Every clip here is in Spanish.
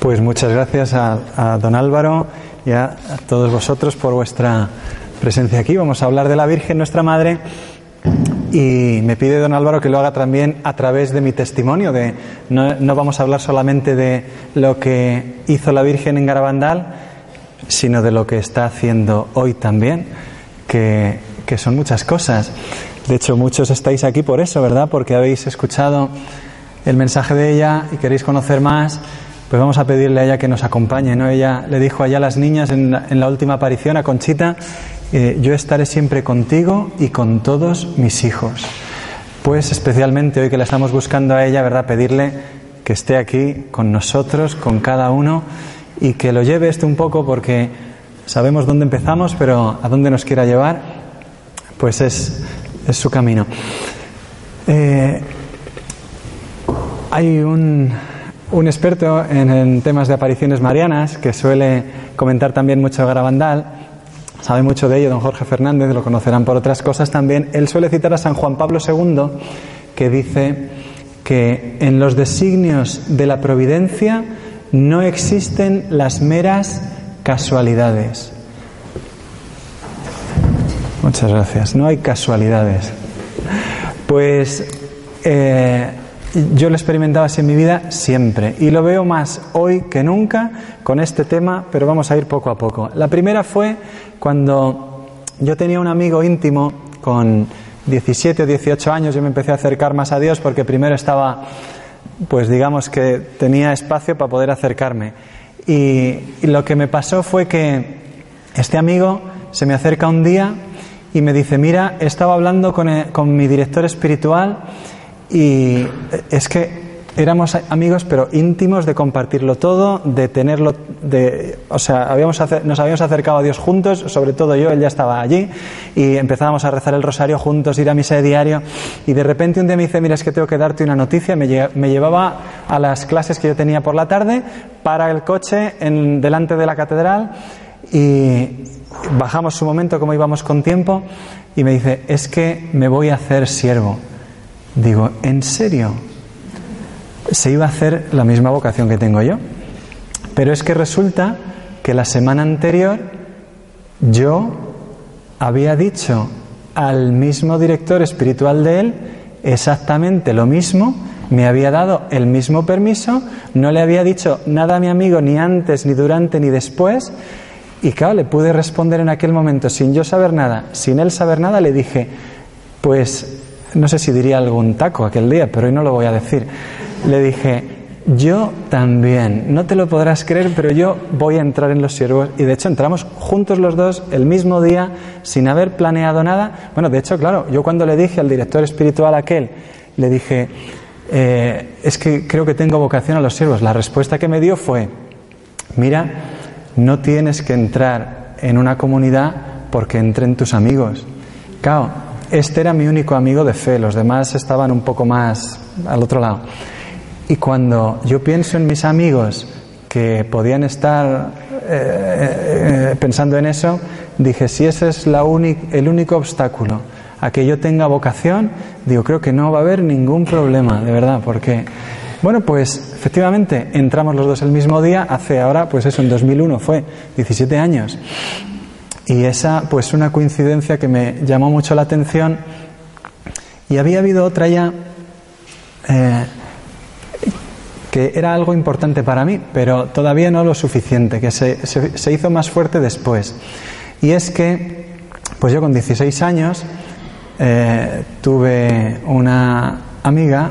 Pues muchas gracias a, don Álvaro y a, todos vosotros por vuestra presencia aquí. Vamos a hablar de la Virgen, nuestra Madre, y me pide don Álvaro que lo haga también a través de mi testimonio. De, no, no vamos a hablar solamente de lo que hizo la Virgen en Garabandal, sino de lo que está haciendo hoy también, que, que son muchas cosas. De hecho, muchos estáis aquí por eso, ¿verdad? Porque habéis escuchado el mensaje de ella y queréis conocer más pues vamos a pedirle a ella que nos acompañe. ¿no? Ella le dijo allá a las niñas en la, última aparición a Conchita, eh, yo estaré siempre contigo y con todos mis hijos. Pues especialmente hoy que la estamos buscando a ella, ¿verdad? Pedirle que esté aquí con nosotros, con cada uno, y que lo lleve esto un poco porque sabemos dónde empezamos, pero a dónde nos quiera llevar, pues es, es su camino. Eh, hay un, un experto en, temas de apariciones marianas que suele comentar también mucho Garabandal, sabe mucho de ello don Jorge Fernández, lo conocerán por otras cosas también. Él suele citar a San Juan Pablo II que dice que en los designios de la providencia no existen las meras casualidades. Muchas gracias. No hay casualidades. Pues eh, yo lo experimentaba así en mi vida siempre y lo veo más hoy que nunca con este tema, pero vamos a ir poco a poco. La primera fue cuando yo tenía un amigo íntimo con 17 o 18 años, yo me empecé a acercar más a Dios porque primero estaba, pues digamos que tenía espacio para poder acercarme. Y, lo que me pasó fue que este amigo se me acerca un día y me dice, mira, estaba hablando con, con mi director espiritual y es que éramos amigos, pero íntimos de compartirlo todo, de tenerlo, de, o sea, habíamos nos habíamos acercado a Dios juntos, sobre todo yo, él ya estaba allí, y empezábamos a rezar el rosario juntos, ir a misa de diario, y de repente un día me dice, mira, es que tengo que darte una noticia, me, me llevaba a las clases que yo tenía por la tarde, para el coche en, delante de la catedral, y bajamos su momento como íbamos con tiempo, y me dice, es que me voy a hacer siervo. Digo, ¿en serio? Se iba a hacer la misma vocación que tengo yo. Pero es que resulta que la semana anterior yo había dicho al mismo director espiritual de él exactamente lo mismo, me había dado el mismo permiso, no le había dicho nada a mi amigo ni antes, ni durante, ni después, y claro, le pude responder en aquel momento sin yo saber nada, sin él saber nada, le dije, pues no sé si diría algún taco aquel día, pero hoy no lo voy a decir. Le dije, yo también, no te lo podrás creer, pero yo voy a entrar en los siervos. Y de hecho entramos juntos los dos el mismo día, sin haber planeado nada. Bueno, de hecho, claro, yo cuando le dije al director espiritual aquel, le dije, eh, es que creo que tengo vocación a los siervos. La respuesta que me dio fue, mira, no tienes que entrar en una comunidad porque entren tus amigos. Claro, este era mi único amigo de fe, los demás estaban un poco más al otro lado. Y cuando yo pienso en mis amigos que podían estar eh, eh, pensando en eso, dije, si ese es la el único obstáculo a que yo tenga vocación, digo, creo que no va a haber ningún problema, de verdad, porque, bueno, pues efectivamente entramos los dos el mismo día, hace ahora, pues eso, en 2001 fue 17 años. Y esa, pues una coincidencia que me llamó mucho la atención. Y había habido otra ya eh, que era algo importante para mí, pero todavía no lo suficiente, que se, se, hizo más fuerte después. Y es que, pues yo con 16 años eh, tuve una amiga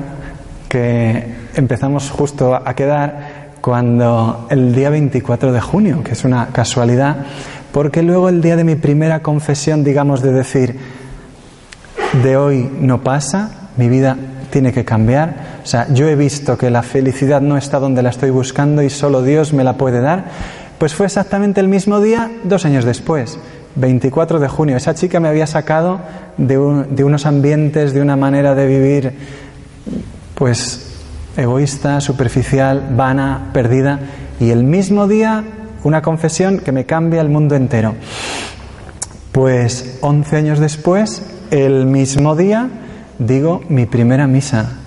que empezamos justo a quedar cuando el día 24 de junio, que es una casualidad, porque luego el día de mi primera confesión, digamos, de decir, de hoy no pasa, mi vida tiene que cambiar, o sea, yo he visto que la felicidad no está donde la estoy buscando y solo Dios me la puede dar, pues fue exactamente el mismo día, dos años después, 24 de junio. Esa chica me había sacado de, de unos ambientes, de una manera de vivir, pues egoísta, superficial, vana, perdida, y el mismo día una confesión que me cambia el mundo entero. Pues 11 años después, el mismo día, digo mi primera misa.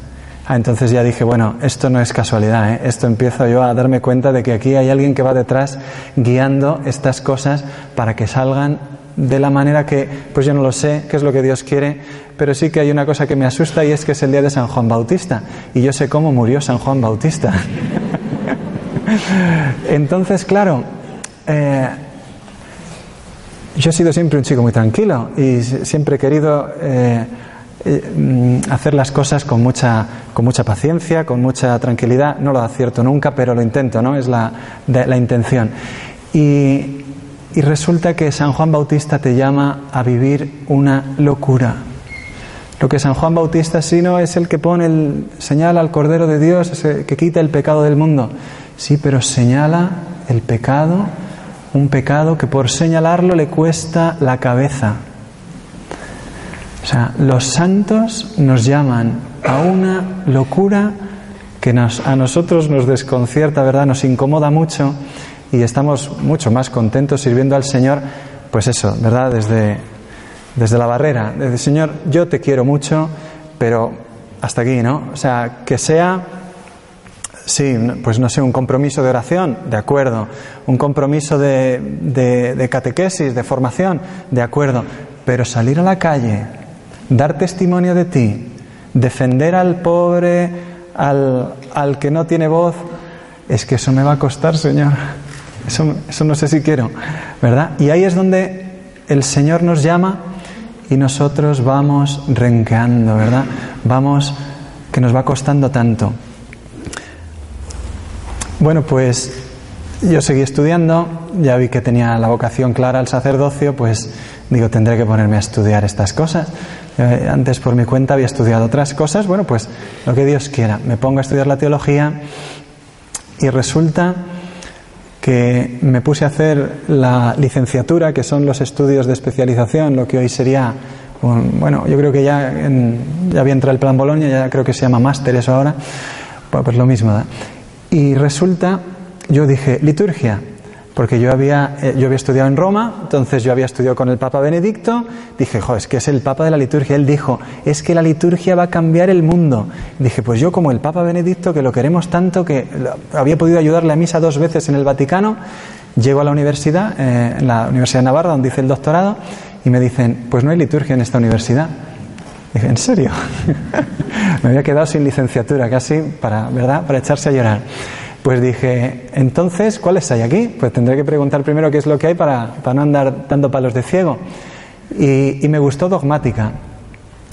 Ah, entonces ya dije, bueno, esto no es casualidad, ¿eh? esto empiezo yo a darme cuenta de que aquí hay alguien que va detrás guiando estas cosas para que salgan de la manera que, pues yo no lo sé, qué es lo que Dios quiere, pero sí que hay una cosa que me asusta y es que es el día de San Juan Bautista. Y yo sé cómo murió San Juan Bautista. Entonces, claro, eh, yo he sido siempre un chico muy tranquilo y siempre he querido eh, eh, mm, hacer las cosas con mucha, con mucha paciencia, con mucha tranquilidad. No lo acierto nunca, pero lo intento, ¿no? Es la, la intención. Y, y resulta que San Juan Bautista te llama a vivir una locura. Lo que San Juan Bautista sí no es el que pone el señala al Cordero de Dios, que quita el pecado del mundo. Sí, pero señala el pecado un pecado que por señalarlo le cuesta la cabeza. O sea, los santos nos llaman a una locura que nos, a nosotros nos desconcierta, ¿verdad? Nos incomoda mucho y estamos mucho más contentos sirviendo al Señor, pues eso, ¿verdad? Desde, desde la barrera, desde Señor, yo te quiero mucho, pero hasta aquí, ¿no? O sea, que sea Sí, pues no sé, un compromiso de oración, de acuerdo. Un compromiso de, de, catequesis, de formación, de acuerdo. Pero salir a la calle, dar testimonio de ti, defender al pobre, al, al que no tiene voz, es que eso me va a costar, Señor. Eso, eso no sé si quiero, ¿verdad? Y ahí es donde el Señor nos llama y nosotros vamos renqueando, ¿verdad? Vamos, que nos va costando tanto. Bueno, pues yo seguí estudiando, ya vi que tenía la vocación clara al sacerdocio, pues digo, tendré que ponerme a estudiar estas cosas. Eh, antes por mi cuenta había estudiado otras cosas, bueno, pues lo que Dios quiera. Me pongo a estudiar la teología y resulta que me puse a hacer la licenciatura, que son los estudios de especialización, lo que hoy sería, bueno, yo creo que ya, ya había entrado el plan Bolonia, ya creo que se llama máster eso ahora, pues, lo mismo. ¿verdad? Y resulta, yo dije, liturgia, porque yo había, eh, yo había estudiado en Roma, entonces yo había estudiado con el Papa Benedicto, dije, jo, es que es el Papa de la liturgia. Él dijo, es que la liturgia va a cambiar el mundo. dije, pues yo como el Papa Benedicto, que lo queremos tanto, que había podido ayudarle a misa dos veces en el Vaticano, llego a la universidad, eh, la Universidad de Navarra, donde hice el doctorado, y me dicen, pues no hay liturgia en esta universidad. Dije, ¿en serio? Me había quedado sin licenciatura casi para, ¿verdad? Para echarse a llorar. Pues dije, entonces, ¿cuáles hay aquí? Pues tendré que preguntar primero qué es lo que hay para, para no andar dando palos de ciego. Y, y, me gustó dogmática.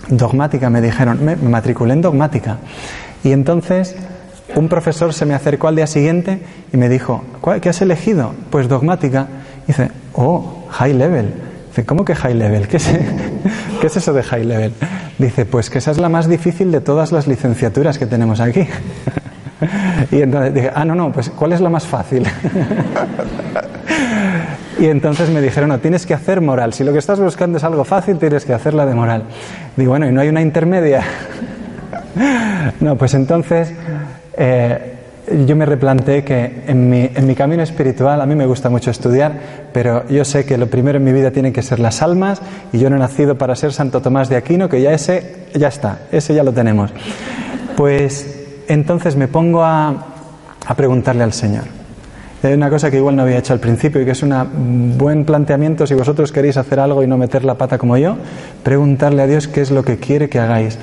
Dogmática, me dijeron, me, matriculé en dogmática. Y entonces un profesor se me acercó al día siguiente y me dijo, ¿qué has elegido? Pues dogmática. Y dice, oh, high level. Dice, ¿cómo que high level? ¿Qué es, ¿Qué es eso de high level? Dice, pues que esa es la más difícil de todas las licenciaturas que tenemos aquí. y entonces dije, ah, no, no, pues ¿cuál es la más fácil? y entonces me dijeron, no, tienes que hacer moral. Si lo que estás buscando es algo fácil, tienes que hacerla de moral. Digo, bueno, ¿y no hay una intermedia? no, pues entonces... Eh, yo me replanteé que en mi, en mi, camino espiritual, a mí me gusta mucho estudiar, pero yo sé que lo primero en mi vida tienen que ser las almas y yo no he nacido para ser Santo Tomás de Aquino, que ya ese, ya está, ese ya lo tenemos. Pues entonces me pongo a, a preguntarle al Señor. Hay una cosa que igual no había hecho al principio y que es un buen planteamiento si vosotros queréis hacer algo y no meter la pata como yo, preguntarle a Dios qué es lo que quiere que hagáis.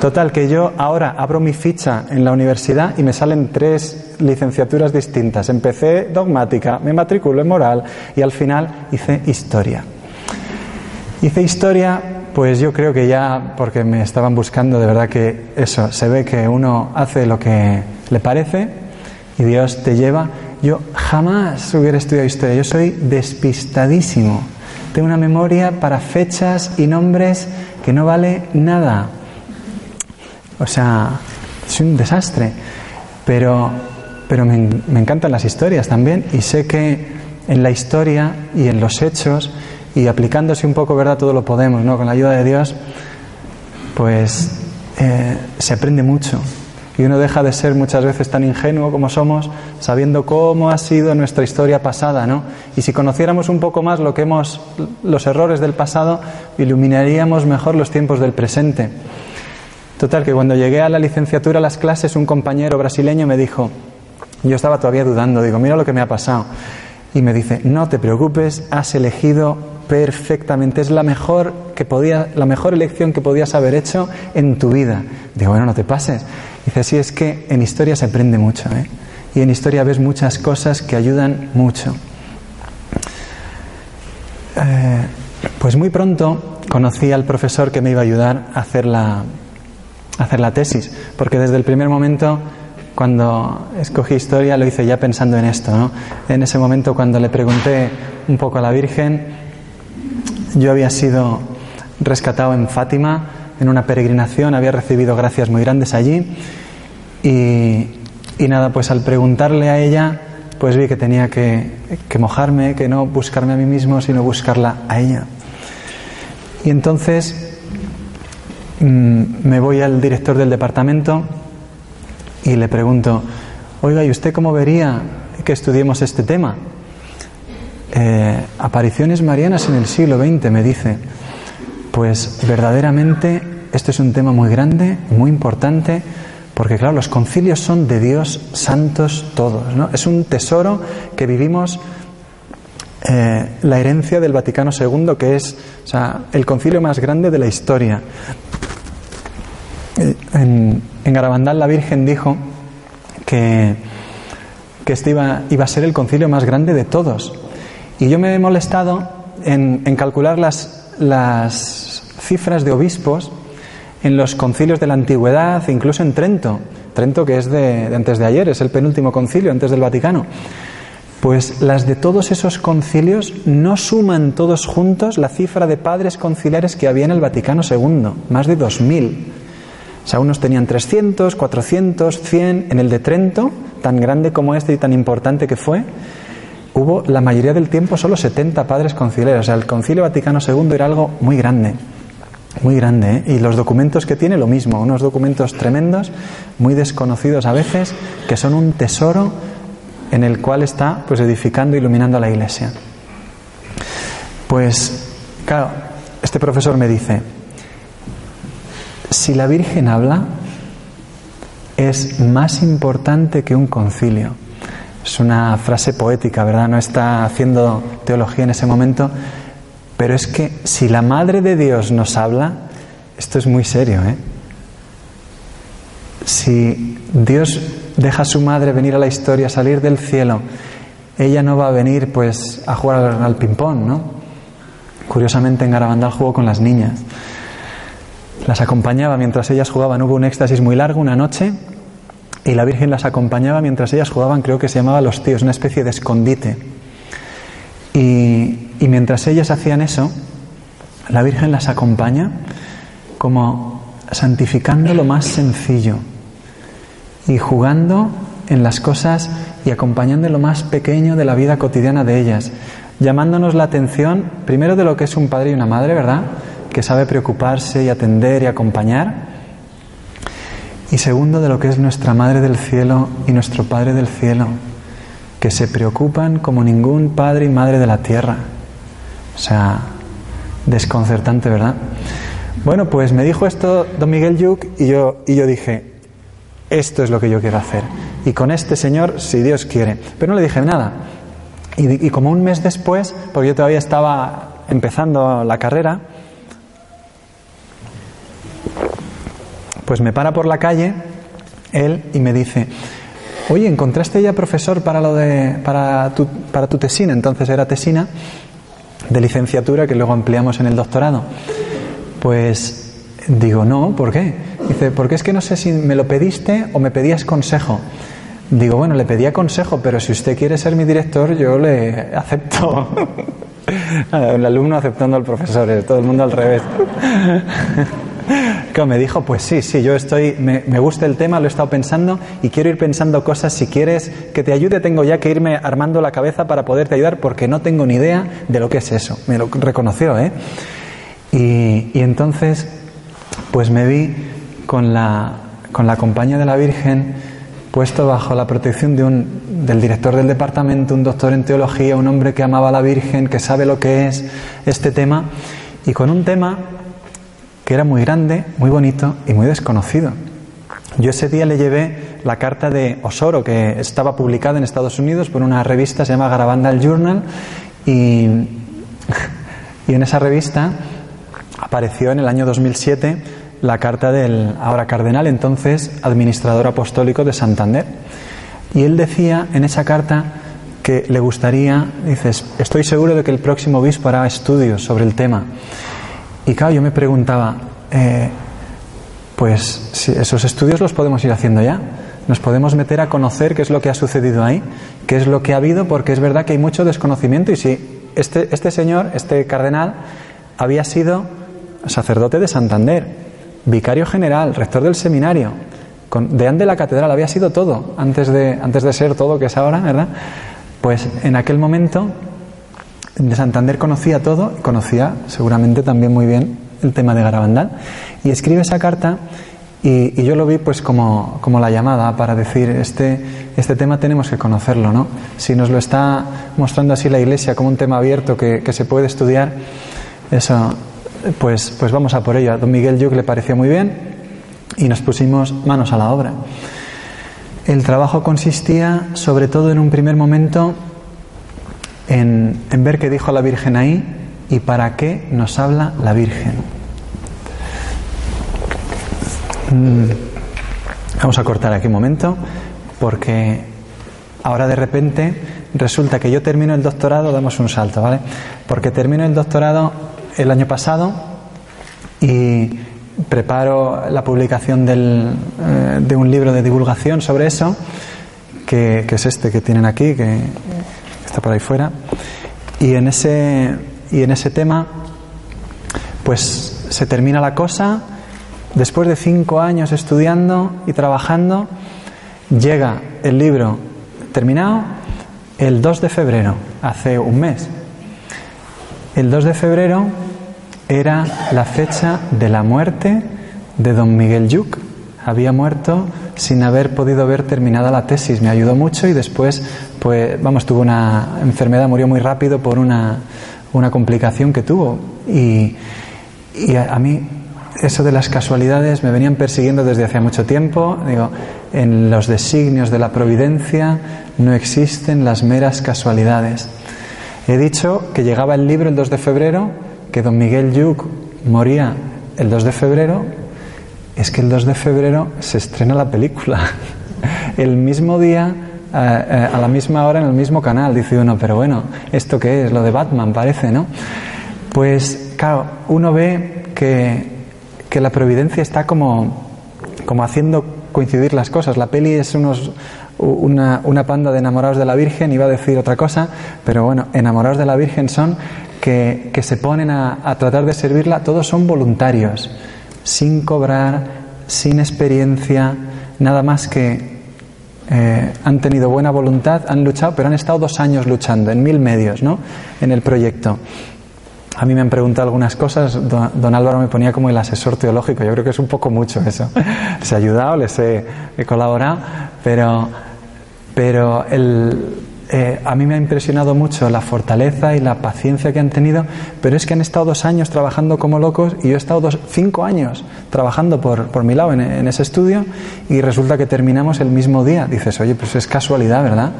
Total, que yo ahora abro mi ficha en la universidad y me salen tres licenciaturas distintas. Empecé dogmática, me matriculo en moral y al final hice historia. Hice historia, pues yo creo que ya, porque me estaban buscando, de verdad que eso, se ve que uno hace lo que le parece y Dios te lleva yo jamás hubiera estudiado historia, yo soy despistadísimo. Tengo una memoria para fechas y nombres que no vale nada. O sea, es un desastre. Pero, pero me, encantan las historias también y sé que en la historia y en los hechos y aplicándose un poco, ¿verdad? Todo lo podemos, ¿no? Con la ayuda de Dios, pues eh, se aprende mucho. Y uno deja de ser muchas veces tan ingenuo como somos, sabiendo cómo ha sido nuestra historia pasada, ¿no? Y si conociéramos un poco más lo que hemos, los errores del pasado, iluminaríamos mejor los tiempos del presente. Total, que cuando llegué a la licenciatura a las clases, un compañero brasileño me dijo, yo estaba todavía dudando, digo, mira lo que me ha pasado. Y me dice, no te preocupes, has elegido perfectamente, es la mejor, que podía, la mejor elección que podías haber hecho en tu vida. Digo, bueno, no te pases. Dice, sí, es que en historia se aprende mucho, ¿eh? Y en historia ves muchas cosas que ayudan mucho. Eh, pues muy pronto conocí al profesor que me iba a ayudar a hacer la, hacer la tesis, porque desde el primer momento cuando escogí historia lo hice ya pensando en esto. En ese momento cuando le pregunté un poco a la Virgen, yo había sido rescatado en Fátima, en una peregrinación, había recibido gracias muy grandes allí y, nada, pues al preguntarle a ella, pues vi que tenía que, que mojarme, que no buscarme a mí mismo, sino buscarla a ella. Y entonces mm, me voy al director del departamento y le pregunto, oiga, ¿y usted cómo vería que estudiemos este tema? Eh, apariciones marianas en el siglo XX, me dice. Pues verdaderamente esto es un tema muy grande, muy importante, porque claro, los concilios son de Dios santos todos, ¿no? Es un tesoro que vivimos eh, la herencia del Vaticano II, que es o sea, el concilio más grande de la historia. Eh, en, en Garabandal la Virgen dijo que, que este iba, iba, a ser el concilio más grande de todos. Y yo me he molestado en, calcular las, las cifras de obispos en los concilios de la antigüedad, incluso en Trento. Trento, que es de, de, antes de ayer, es el penúltimo concilio antes del Vaticano. Pues las de todos esos concilios no suman todos juntos la cifra de padres conciliares que había en el Vaticano II, más de 2000. O sea, unos tenían 300, 400, 100. En el de Trento, tan grande como este y tan importante que fue, hubo la mayoría del tiempo solo 70 padres conciliares. O sea, el Concilio Vaticano II era algo muy grande, muy grande. ¿eh? Y los documentos que tiene, lo mismo, unos documentos tremendos, muy desconocidos a veces, que son un tesoro en el cual está pues edificando, iluminando la Iglesia. Pues, claro, este profesor me dice, si la Virgen habla, es más importante que un concilio. Es una frase poética, ¿verdad? No está haciendo teología en ese momento, pero es que si la Madre de Dios nos habla, esto es muy serio, ¿eh? Si Dios deja a su madre venir a la historia, salir del cielo, ella no va a venir pues a jugar al, ping-pong, ¿no? Curiosamente en Garabandal jugó con las niñas. Las acompañaba mientras ellas jugaban. Hubo un éxtasis muy largo una noche y la Virgen las acompañaba mientras ellas jugaban, creo que se llamaba Los Tíos, una especie de escondite. Y, y mientras ellas hacían eso, la Virgen las acompaña como santificando lo más sencillo y jugando en las cosas y acompañando lo más pequeño de la vida cotidiana de ellas, llamándonos la atención primero de lo que es un padre y una madre, ¿verdad? que sabe preocuparse y atender y acompañar. Y segundo, de lo que es nuestra Madre del Cielo y nuestro Padre del Cielo, que se preocupan como ningún Padre y Madre de la Tierra. O sea, desconcertante, ¿verdad? Bueno, pues me dijo esto don Miguel Yuc y yo, y yo dije, esto es lo que yo quiero hacer. Y con este señor, si Dios quiere. Pero no le dije nada. Y, y como un mes después, porque yo todavía estaba empezando la carrera, pues me para por la calle él y me dice, oye, ¿encontraste ya profesor para, lo de, para, tu, para tu tesina? Entonces era tesina de licenciatura que luego ampliamos en el doctorado. Pues digo, no, ¿por qué? Dice, porque es que no sé si me lo pediste o me pedías consejo. Digo, bueno, le pedía consejo, pero si usted quiere ser mi director, yo le acepto. el alumno aceptando al profesor, eh, todo el mundo al revés. Me dijo, pues sí, sí, yo estoy, me, me, gusta el tema, lo he estado pensando y quiero ir pensando cosas. Si quieres que te ayude, tengo ya que irme armando la cabeza para poderte ayudar porque no tengo ni idea de lo que es eso. Me lo reconoció, ¿eh? Y, y entonces, pues me vi con la, con la compañía de la Virgen puesto bajo la protección de un, del director del departamento, un doctor en teología, un hombre que amaba a la Virgen, que sabe lo que es este tema, y con un tema que era muy grande, muy bonito y muy desconocido. Yo ese día le llevé la carta de Osoro, que estaba publicada en Estados Unidos por una revista, se llama Garabandal Journal, y, y en esa revista apareció en el año 2007 la carta del ahora cardenal, entonces administrador apostólico de Santander. Y él decía en esa carta que le gustaría, dices, estoy seguro de que el próximo obispo hará estudios sobre el tema. Y claro, yo me preguntaba, eh, pues si esos estudios los podemos ir haciendo ya. Nos podemos meter a conocer qué es lo que ha sucedido ahí, qué es lo que ha habido, porque es verdad que hay mucho desconocimiento y si este, este señor, este cardenal, había sido sacerdote de Santander, vicario general, rector del seminario, con, deán de la catedral, había sido todo antes de, antes de ser todo que es ahora, ¿verdad? Pues en aquel momento de Santander conocía todo, conocía seguramente también muy bien el tema de Garabandal, y escribe esa carta y, yo lo vi pues como, como, la llamada para decir, este, este tema tenemos que conocerlo, ¿no? Si nos lo está mostrando así la Iglesia como un tema abierto que, que se puede estudiar, eso, pues, pues vamos a por ello. A don Miguel Yuc le pareció muy bien y nos pusimos manos a la obra. El trabajo consistía sobre todo en un primer momento en, ver qué dijo la Virgen ahí y para qué nos habla la Virgen. Mm, vamos a cortar aquí un momento porque ahora de repente resulta que yo termino el doctorado, damos un salto, ¿vale? Porque termino el doctorado el año pasado y preparo la publicación del, eh, de un libro de divulgación sobre eso, que, es este que tienen aquí, que está por ahí fuera. Y en ese, y en ese tema, pues se termina la cosa. Después de cinco años estudiando y trabajando, llega el libro terminado el 2 de febrero, hace un mes. El 2 de febrero era la fecha de la muerte de don Miguel Yuc. Había muerto sin haber podido ver terminada la tesis. Me ayudó mucho y después, pues, vamos, tuvo una enfermedad, murió muy rápido por una, una complicación que tuvo. Y, y a, a, mí eso de las casualidades me venían persiguiendo desde hace mucho tiempo. Digo, en los designios de la providencia no existen las meras casualidades. He dicho que llegaba el libro el 2 de febrero, que don Miguel Yuc moría el 2 de febrero. Es que el 2 de febrero se estrena la película. El mismo día, eh, eh, a la misma hora, en el mismo canal. Dice uno, pero bueno, ¿esto qué es? Lo de Batman parece, ¿no? Pues claro, uno ve que, que la providencia está como, como haciendo coincidir las cosas. La peli es unos, una, una, panda de enamorados de la Virgen, iba a decir otra cosa, pero bueno, enamorados de la Virgen son que, que se ponen a, a, tratar de servirla, todos son voluntarios, sin cobrar, sin experiencia, nada más que eh, han tenido buena voluntad, han luchado, pero han estado dos años luchando en mil medios, ¿no? En el proyecto. A mí me han preguntado algunas cosas, don, Álvaro me ponía como el asesor teológico, yo creo que es un poco mucho eso. Les he ayudado, les he, he colaborado, pero, pero el, eh, a mí me ha impresionado mucho la fortaleza y la paciencia que han tenido, pero es que han estado dos años trabajando como locos y yo he estado dos, cinco años trabajando por, por mi lado en, ese estudio y resulta que terminamos el mismo día. Dices, oye, pues es casualidad, ¿verdad?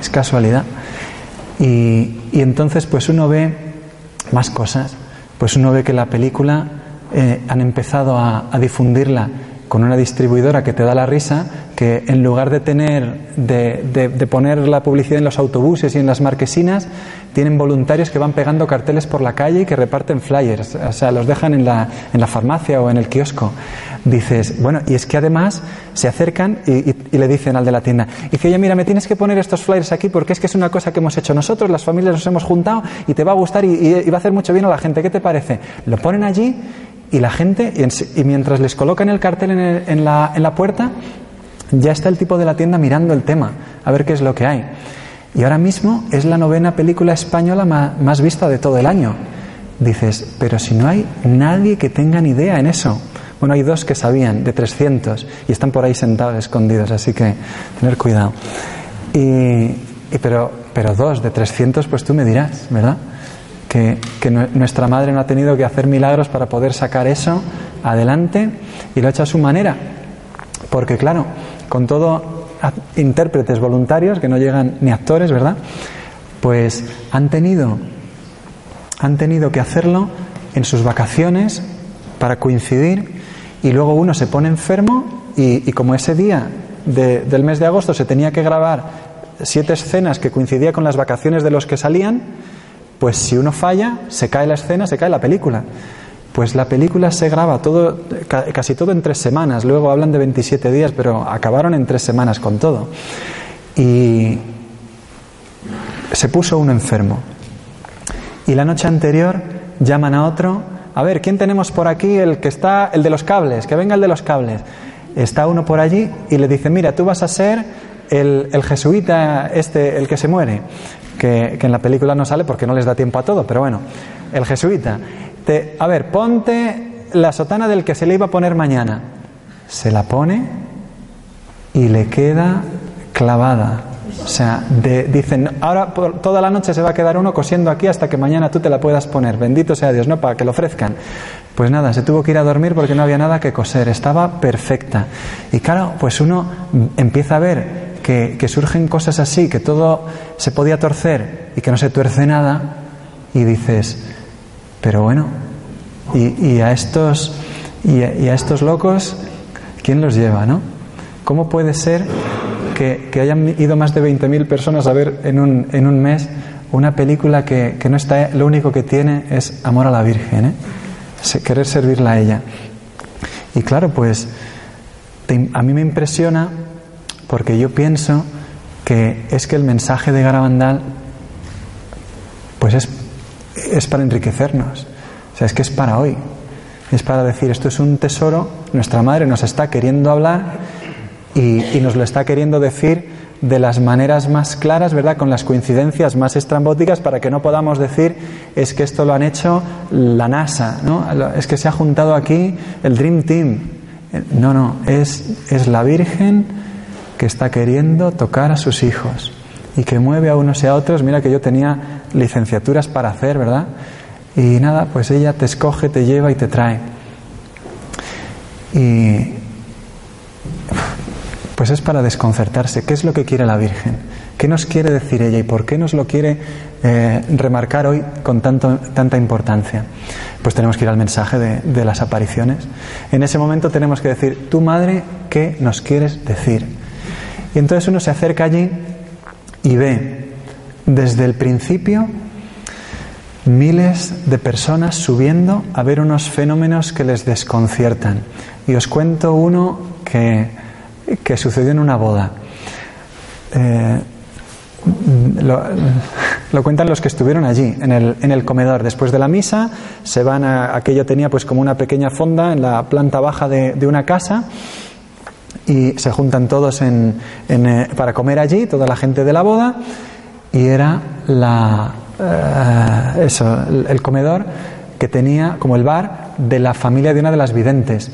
Es casualidad. Y, y entonces pues uno ve más cosas, pues uno ve que la película eh, han empezado a, difundirla con una distribuidora que te da la risa, que en lugar de tener, de, de, poner la publicidad en los autobuses y en las marquesinas, tienen voluntarios que van pegando carteles por la calle y que reparten flyers, o sea, los dejan en la, en la farmacia o en el kiosco. Dices, bueno, y es que además se acercan y, le dicen al de la tienda, y dice, oye, mira, me tienes que poner estos flyers aquí porque es que es una cosa que hemos hecho nosotros, las familias nos hemos juntado y te va a gustar y, y va a hacer mucho bien a la gente, ¿qué te parece? Lo ponen allí y la gente, y, mientras les colocan el cartel en, la, puerta, ya está el tipo de la tienda mirando el tema, a ver qué es lo que hay. Y ahora mismo es la novena película española más, más, vista de todo el año. Dices, pero si no hay nadie que tenga ni idea en eso. Bueno, hay dos que sabían, de 300, y están por ahí sentados, escondidos, así que tener cuidado. Y, y pero, pero dos de 300, pues tú me dirás, ¿verdad? Que, nuestra madre no ha tenido que hacer milagros para poder sacar eso adelante y lo ha hecho a su manera. Porque claro, con todo intérpretes voluntarios que no llegan ni actores, ¿verdad? Pues han tenido han tenido que hacerlo en sus vacaciones para coincidir y luego uno se pone enfermo y, como ese día del mes de agosto se tenía que grabar siete escenas que coincidía con las vacaciones de los que salían, pues si uno falla, se cae la escena, se cae la película. Pues la película se graba todo, casi todo en tres semanas. Luego hablan de 27 días, pero acabaron en tres semanas con todo. Y se puso uno enfermo. Y la noche anterior llaman a otro. A ver, ¿quién tenemos por aquí? El que está, el de los cables, que venga el de los cables. Está uno por allí y le dice, mira, tú vas a ser el, jesuita, este, el que se muere, que, en la película no sale porque no les da tiempo a todo, pero bueno, el jesuita a ver, ponte la sotana del que se le iba a poner mañana. Se la pone y le queda clavada. O sea, dicen, ahora toda la noche se va a quedar uno cosiendo aquí hasta que mañana tú te la puedas poner. Bendito sea Dios, ¿no? Para que lo ofrezcan. Pues nada, se tuvo que ir a dormir porque no había nada que coser, estaba perfecta. Y claro, pues uno empieza a ver que, que surgen cosas así, que todo se podía torcer y que no se tuerce nada, y dices, pero bueno, y, a, estos, y, a, estos locos, ¿quién los lleva, no? ¿Cómo puede ser que, hayan ido más de 20.000 personas a ver en un, en un mes una película que, no está, lo único que tiene es amor a la Virgen, ¿eh? querer servirla a ella? Y claro, pues a mí me impresiona porque yo pienso que es que el mensaje de Garabandal pues es es para enriquecernos. O sea, es que es para hoy. Es para decir, esto es un tesoro, nuestra madre nos está queriendo hablar y, nos lo está queriendo decir de las maneras más claras, ¿verdad? Con las coincidencias más estrambóticas para que no podamos decir es que esto lo han hecho la NASA, ¿no? Es que se ha juntado aquí el Dream Team. No, no, es, es la Virgen que está queriendo tocar a sus hijos y que mueve a unos y a otros. Mira que yo tenía licenciaturas para hacer, ¿verdad? Y nada, pues ella te escoge, te lleva y te trae. Y pues es para desconcertarse. ¿Qué es lo que quiere la Virgen? ¿Qué nos quiere decir ella y por qué nos lo quiere eh, remarcar hoy con tanto, tanta importancia? Pues tenemos que ir al mensaje de, de las apariciones. En ese momento tenemos que decir, tu madre, ¿qué nos quieres decir? Y entonces uno se acerca allí y ve desde el principio miles de personas subiendo a ver unos fenómenos que les desconciertan. Y os cuento uno que, que sucedió en una boda. Eh, lo, cuentan los que estuvieron allí, en el, en el, comedor. Después de la misa, se van a. Aquello tenía pues como una pequeña fonda en la planta baja de, de una casa y se juntan todos en, eh, para comer allí, toda la gente de la boda, y era la, eh, el, comedor que tenía como el bar de la familia de una de las videntes.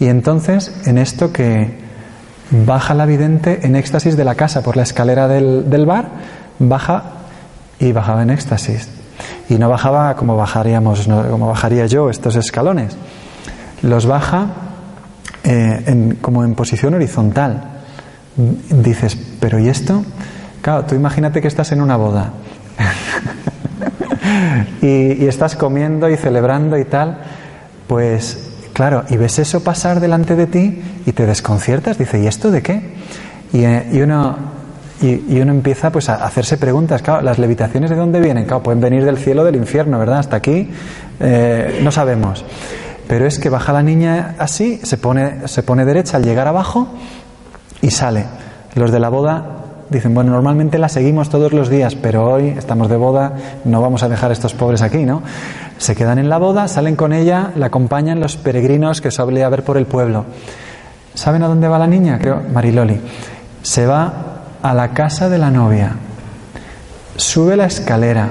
Y entonces, en esto que baja la vidente en éxtasis de la casa por la escalera del, del bar, baja y bajaba en éxtasis. Y no bajaba como bajaríamos, como bajaría yo estos escalones. Los baja eh, como en posición horizontal. Dices, pero ¿y esto? Claro, tú imagínate que estás en una boda y, estás comiendo y celebrando y tal, pues claro, y ves eso pasar delante de ti y te desconciertas, dice, ¿y esto de qué? Y, eh, uno, y, uno empieza pues a hacerse preguntas, claro, las levitaciones de dónde vienen, claro, pueden venir del cielo del infierno, ¿verdad? Hasta aquí eh, no sabemos. Pero es que baja la niña así, se pone, se pone derecha al llegar abajo y sale. Los de la boda dicen, bueno, normalmente la seguimos todos los días, pero hoy estamos de boda, no vamos a dejar a estos pobres aquí, ¿no? Se quedan en la boda, salen con ella, la acompañan los peregrinos que suele haber por el pueblo. ¿Saben a dónde va la niña? Creo, Mariloli. Se va a la casa de la novia, sube la escalera,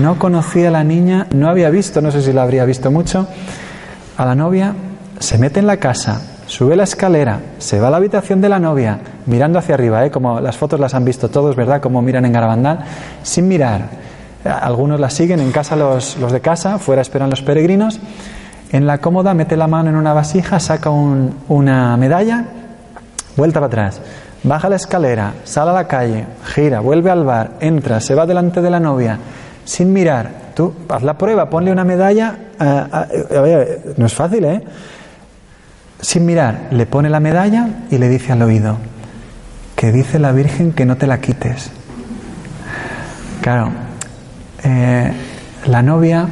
no conocía a la niña, no había visto, no sé si la habría visto mucho, a la novia, se mete en la casa, sube la escalera, se va a la habitación de la novia, mirando hacia arriba, ¿eh? como las fotos las han visto todos, ¿verdad? Como miran en Garabandal, sin mirar. algunos la siguen, en casa los, los de casa, fuera esperan los peregrinos. En la cómoda mete la mano en una vasija, saca una medalla, vuelta para atrás, baja la escalera, sale a la calle, gira, vuelve al bar, entra, se va delante de la novia, sin mirar. Tú haz la prueba, ponle una medalla. a ver, no es fácil, ¿eh? Sin mirar, le pone la medalla y le dice al oído: Que dice la Virgen que no te la quites. Claro, eh, la novia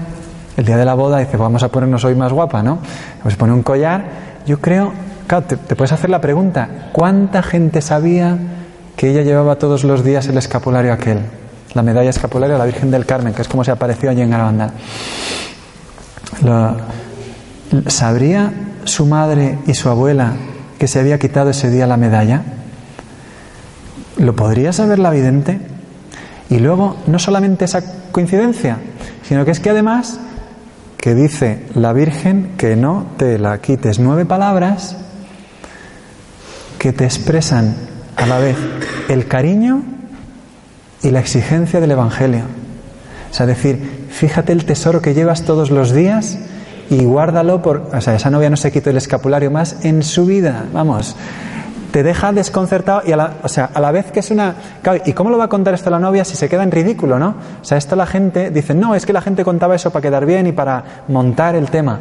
el día de la boda dice, vamos a ponernos hoy más guapa, ¿no? Pues pone un collar. Yo creo, claro, te, puedes hacer la pregunta, ¿cuánta gente sabía que ella llevaba todos los días el escapulario aquel? La medalla escapularia de la Virgen del Carmen, que es como se apareció allí en Garabandal. ¿Sabría su madre y su abuela que se había quitado ese día la medalla? ¿Lo podría saber la vidente? Y luego, no solamente esa coincidencia, sino que es que además que dice la Virgen que no te la quites. Nueve palabras que te expresan a la vez el cariño y la exigencia del Evangelio. O sea, decir, fíjate el tesoro que llevas todos los días y guárdalo por... O sea, esa novia no se quitó el escapulario más en su vida, vamos te deja desconcertado y a la, o sea, a la vez que es una... ¿Y cómo lo va a contar esto la novia si se queda en ridículo, no? O sea, esto la gente dice, no, es que la gente contaba eso para quedar bien y para montar el tema.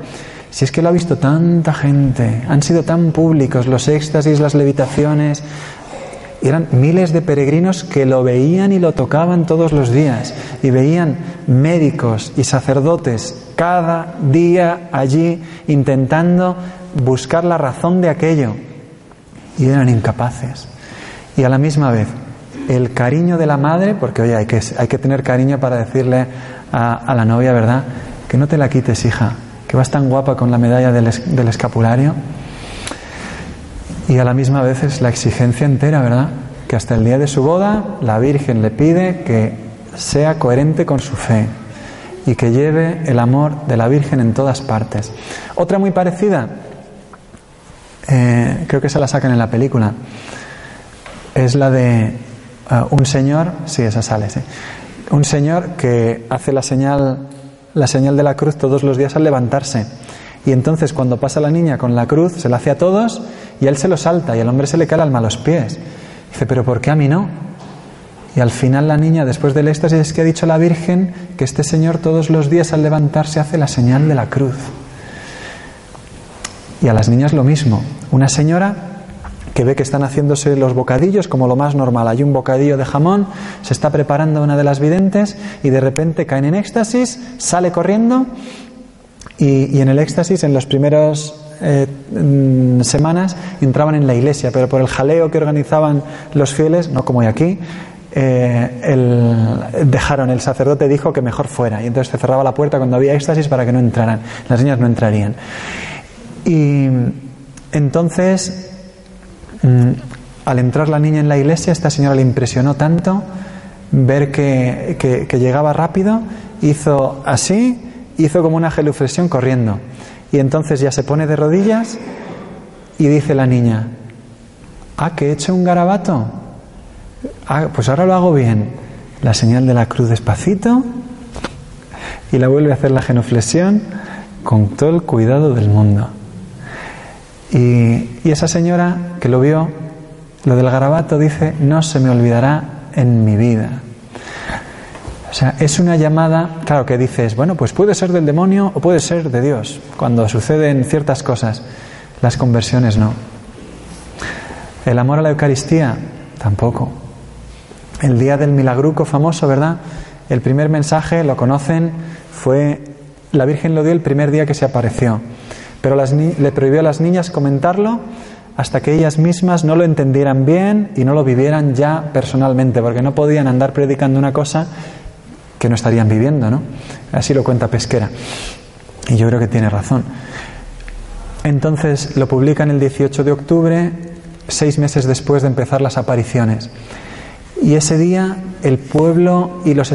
Si es que lo ha visto tanta gente, han sido tan públicos los éxtasis, las levitaciones, eran miles de peregrinos que lo veían y lo tocaban todos los días y veían médicos y sacerdotes cada día allí intentando buscar la razón de aquello y eran incapaces. Y a la misma vez, el cariño de la madre, porque oye, hay que, hay que tener cariño para decirle a, la novia, ¿verdad? Que no te la quites, hija, que vas tan guapa con la medalla del, del escapulario. Y a la misma vez es la exigencia entera, ¿verdad? Que hasta el día de su boda la Virgen le pide que sea coherente con su fe y que lleve el amor de la Virgen en todas partes. Otra muy parecida, eh, creo que se la sacan en la película, es la de eh, un señor, sí, esa sale, sí, un señor que hace la señal, la señal de la cruz todos los días al levantarse. Y entonces cuando pasa la niña con la cruz, se la hace a todos y él se lo salta y al hombre se le cae el alma a los pies. Dice, pero ¿por qué a mí no? Y al final la niña, después del éxtasis, es que ha dicho la Virgen que este Señor todos los días al levantarse hace la señal de la cruz. Y a las niñas lo mismo. Una señora que ve que están haciéndose los bocadillos como lo más normal. Hay un bocadillo de jamón, se está preparando una de las videntes y de repente caen en éxtasis, sale corriendo y, en el éxtasis, en las primeras eh, mm, semanas, entraban en la iglesia, pero por el jaleo que organizaban los fieles, no como hay aquí, eh, dejaron, el sacerdote dijo que mejor fuera y entonces se cerraba la puerta cuando había éxtasis para que no entraran, las niñas no entrarían. Y entonces, mm, al entrar la niña en la iglesia, esta señora le impresionó tanto ver que, llegaba rápido, hizo así, hizo como una geluflexión corriendo. Y entonces ya se pone de rodillas y dice la niña, ah, que he hecho un garabato. Ah, pues ahora lo hago bien. La señal de la cruz despacito y la vuelve a hacer la genuflexión con todo el cuidado del mundo. Y, esa señora que lo vio, lo del garabato dice, no se me olvidará en mi vida. O sea, es una llamada, claro que dices, bueno, pues puede ser del demonio o puede ser de Dios, cuando suceden ciertas cosas. Las conversiones no. El amor a la Eucaristía, tampoco. El día del milagruco famoso, ¿verdad? El primer mensaje, lo conocen, fue, la Virgen lo dio el primer día que se apareció pero le prohibió a las niñas comentarlo hasta que ellas mismas no lo entendieran bien y no lo vivieran ya personalmente, porque no podían andar predicando una cosa que no estarían viviendo, ¿no? Así lo cuenta Pesquera. Y yo creo que tiene razón. Entonces lo publican el 18 de octubre, seis meses después de empezar las apariciones. Y ese día el pueblo y los,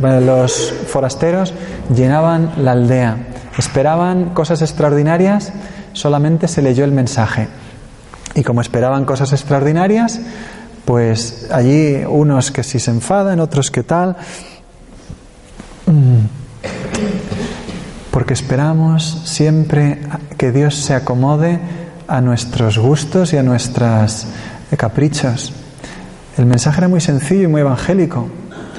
los forasteros llenaban la aldea Esperaban cosas extraordinarias, solamente se leyó el mensaje. Y como esperaban cosas extraordinarias, pues allí unos que si se enfadan, otros que tal. Porque esperamos siempre que Dios se acomode a nuestros gustos y a nuestros caprichos. El mensaje era muy sencillo y muy evangélico,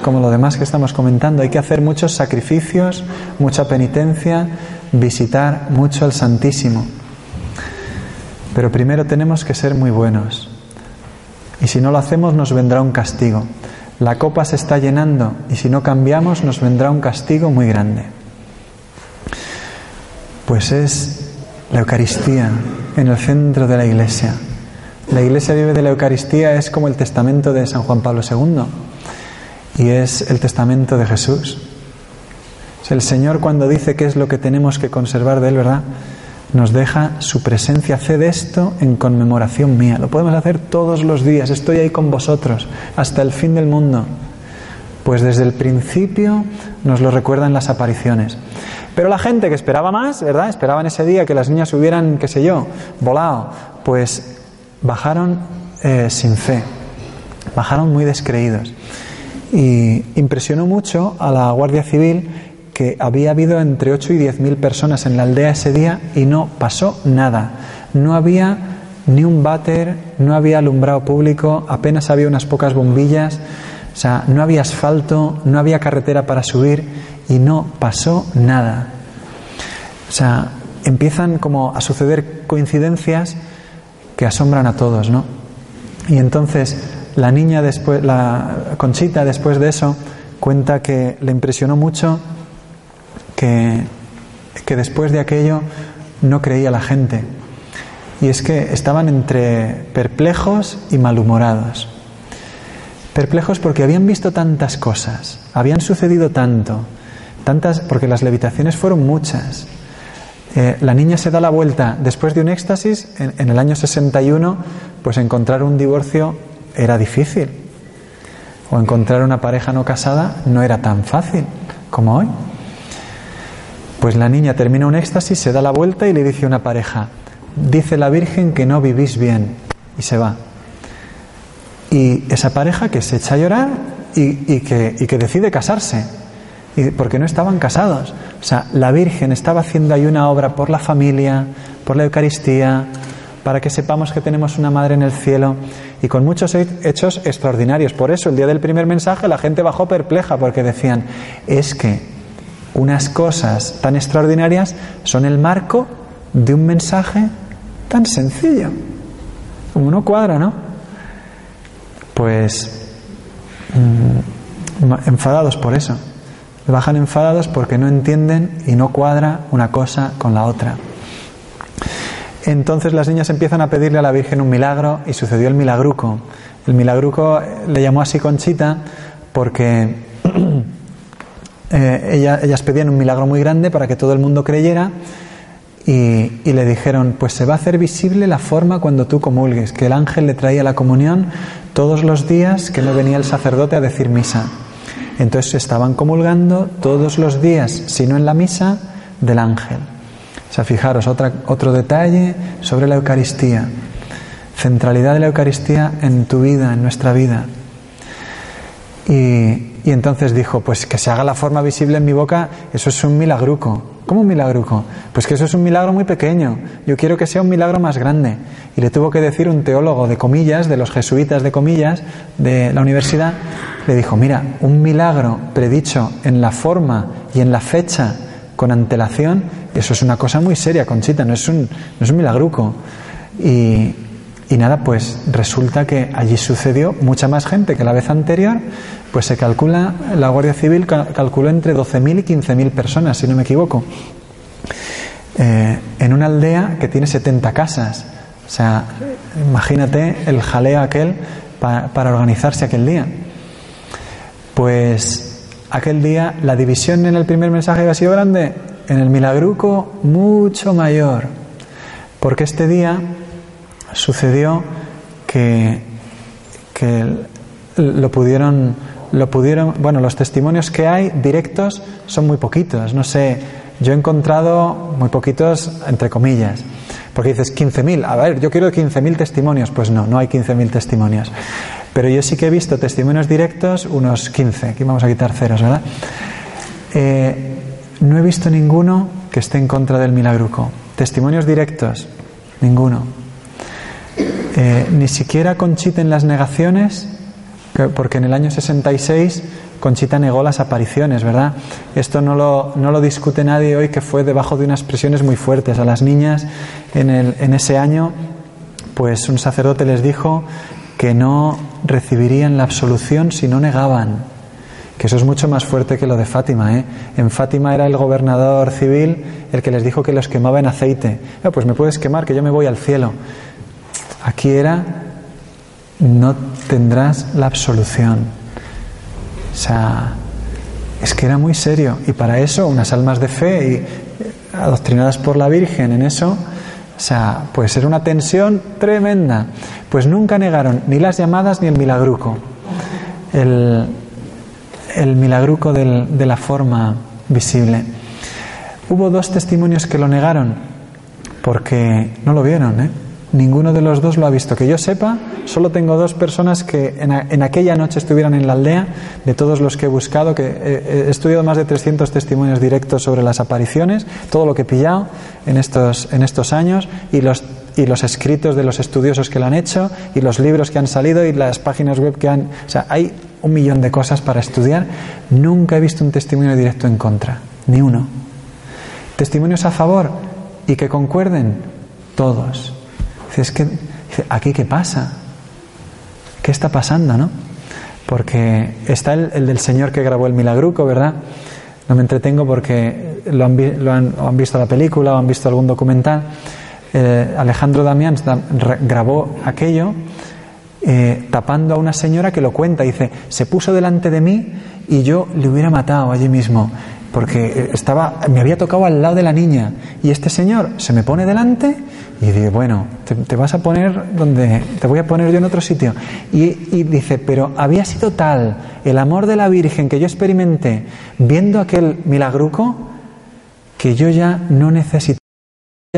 como lo demás que estamos comentando. Hay que hacer muchos sacrificios, mucha penitencia, visitar mucho al Santísimo. Pero primero tenemos que ser muy buenos. Y si no lo hacemos nos vendrá un castigo. La copa se está llenando y si no cambiamos nos vendrá un castigo muy grande. Pues es la Eucaristía en el centro de la Iglesia. La Iglesia vive de la Eucaristía es como el testamento de San Juan Pablo II y es el testamento de Jesús. El Señor cuando dice qué es lo que tenemos que conservar de Él, ¿verdad? Nos deja su presencia, haced esto en conmemoración mía. Lo podemos hacer todos los días, estoy ahí con vosotros hasta el fin del mundo. Pues desde el principio nos lo recuerdan las apariciones. Pero la gente que esperaba más, ¿verdad? Esperaba en ese día que las niñas hubieran, qué sé yo, volado, pues bajaron eh, sin fe, bajaron muy descreídos. Y impresionó mucho a la Guardia Civil que había habido entre 8 y 10 mil personas en la aldea ese día y no pasó nada. No había ni un váter, no había alumbrado público, apenas había unas pocas bombillas, o sea, no había asfalto, no había carretera para subir y no pasó nada. O sea, empiezan como a suceder coincidencias que asombran a todos, ¿no? Y entonces la niña después, la Conchita después de eso cuenta que le impresionó mucho que, que después de aquello no creía la gente. Y es que estaban entre perplejos y malhumorados. Perplejos porque habían visto tantas cosas, habían sucedido tanto, Tantas, porque las levitaciones fueron muchas. Eh, la niña se da la vuelta después de un éxtasis, en, el año 61, pues encontrar un divorcio era difícil. O encontrar una pareja no casada no era tan fácil como hoy. Pues la niña termina un éxtasis, se da la vuelta y le dice a una pareja, dice la Virgen que no vivís bien, y se va. Y esa pareja que se echa a llorar y, que, y decide casarse porque no estaban casados. O sea, la Virgen estaba haciendo ahí una obra por la familia, por la Eucaristía, para que sepamos que tenemos una madre en el cielo y con muchos hechos extraordinarios. Por eso el día del primer mensaje la gente bajó perpleja porque decían, es que unas cosas tan extraordinarias son el marco de un mensaje tan sencillo. Como no cuadra, ¿no? Pues mm, enfadados por eso bajan enfadados porque no entienden y no cuadra una cosa con la otra. Entonces las niñas empiezan a pedirle a la Virgen un milagro y sucedió el milagruco. El milagruco le llamó así Conchita porque eh, ellas pedían un milagro muy grande para que todo el mundo creyera y, le dijeron, pues se va a hacer visible la forma cuando tú comulgues, que el ángel le traía la comunión todos los días que no venía el sacerdote a decir misa. Entonces estaban comulgando todos los días, si no en la misa, del ángel. O sea, fijaros, otro detalle sobre la Eucaristía. Centralidad de la Eucaristía en tu vida, en nuestra vida. Y, y entonces dijo, pues que se haga la forma visible en mi boca, eso es un milagruco. ¿Cómo un milagruco? Pues que eso es un milagro muy pequeño. Yo quiero que sea un milagro más grande. Y le tuvo que decir un teólogo de comillas, de los jesuitas de comillas, de la universidad, le dijo, mira, un milagro predicho en la forma y en la fecha con antelación, eso es una cosa muy seria, Conchita, no es un, no es un milagruco. Y, y nada, pues resulta que allí sucedió mucha más gente que la vez anterior, pues se calcula, la Guardia Civil calculó entre 12.000 y 15.000 personas, si no me equivoco, eh, en una aldea que tiene 70 casas. O sea, imagínate el jaleo aquel para organizarse aquel día. Pues aquel día la división en el primer mensaje había sido grande, en el milagruco mucho mayor, porque este día sucedió que, que lo pudieron, lo pudieron, bueno, los testimonios que hay directos son muy poquitos, no sé, yo he encontrado muy poquitos entre comillas, porque dices 15.000, a ver, yo quiero 15.000 testimonios, pues no, no hay 15.000 testimonios. Pero yo sí que he visto testimonios directos, unos 15, aquí vamos a quitar ceros, ¿verdad? eh, no he visto ninguno que esté en contra del milagruco. Testimonios directos, ninguno. Eh, ni siquiera Conchita en las negaciones, porque en el año 66 Conchita negó las apariciones, ¿verdad? Esto no lo, no lo discute nadie hoy, que fue debajo de unas presiones muy fuertes. A las niñas en, el, en ese año, pues un sacerdote les dijo que no recibirían la absolución si no negaban. Que eso es mucho más fuerte que lo de Fátima. ¿eh? En Fátima era el gobernador civil el que les dijo que los quemaba en aceite. Ah, pues me puedes quemar, que yo me voy al cielo. Aquí era, no tendrás la absolución. O sea, es que era muy serio. Y para eso, unas almas de fe y adoctrinadas por la Virgen en eso, o sea, pues era una tensión tremenda. Pues nunca negaron ni las llamadas ni el milagruco. El, milagruco de la forma visible. Hubo dos testimonios que lo negaron porque no lo vieron, ¿eh? Ninguno de los dos lo ha visto. Que yo sepa, solo tengo dos personas que en, aquella noche estuvieran en la aldea, de todos los que he buscado, que he, estudiado más de 300 testimonios directos sobre las apariciones, todo lo que he pillado en estos, en estos años y los, y los escritos de los estudiosos que lo han hecho y los libros que han salido y las páginas web que han... O sea, hay un millón de cosas para estudiar. Nunca he visto un testimonio directo en contra, ni uno. Testimonios a favor y que concuerden, todos. Es que, ¿aquí qué pasa? ¿Qué está pasando, no? Porque está el, del Señor que grabó el milagruco, ¿verdad? No me entretengo porque lo han, lo han, visto la película o han visto algún documental. Eh, Alejandro Damián grabó aquello eh, tapando a una señora que lo cuenta. Dice, se puso delante de mí y yo le hubiera matado allí mismo porque estaba, me había tocado al lado de la niña y este señor se me pone delante y dice, bueno, te, vas a poner donde, te voy a poner yo en otro sitio. Y, y, dice, pero había sido tal el amor de la Virgen que yo experimenté viendo aquel milagruco que yo ya no necesitaba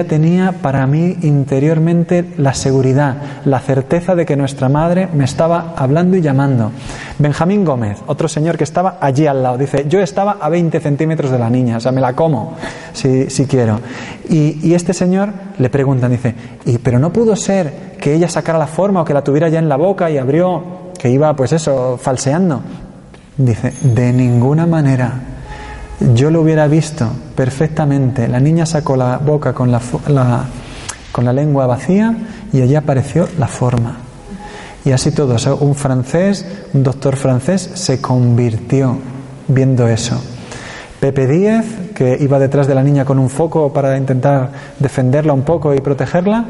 tenía para mí interiormente la seguridad, la certeza de que nuestra madre me estaba hablando y llamando. Benjamín Gómez, otro señor que estaba allí al lado, dice, yo estaba a 20 centímetros de la niña, o sea, me la como si, si quiero. Y, este señor le preguntan, dice, ¿y, pero no pudo ser que ella sacara la forma o que la tuviera ya en la boca y abrió, que iba pues eso, falseando? Dice, de ninguna manera yo lo hubiera visto perfectamente. La niña sacó la boca con la, con la lengua vacía y allí apareció la forma. Y así todo, un francés, un doctor francés, se convirtió viendo eso. Pepe Díez, que iba detrás de la niña con un foco para intentar defenderla un poco y protegerla,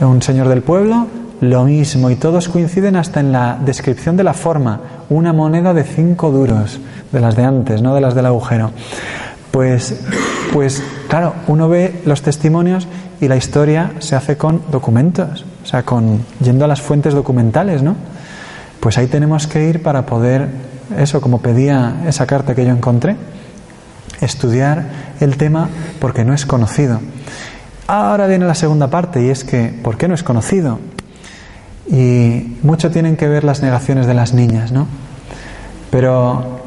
un señor del pueblo, lo mismo, y todos coinciden hasta en la descripción de la forma, una moneda de cinco duros de las de antes, no de las del agujero. Pues, pues claro, uno ve los testimonios y la historia se hace con documentos, o sea, con yendo a las fuentes documentales, ¿no? Pues ahí tenemos que ir para poder, eso como pedía esa carta que yo encontré, estudiar el tema porque no es conocido. Ahora viene la segunda parte y es que, ¿por qué no es conocido? Y mucho tienen que ver las negaciones de las niñas, ¿no? Pero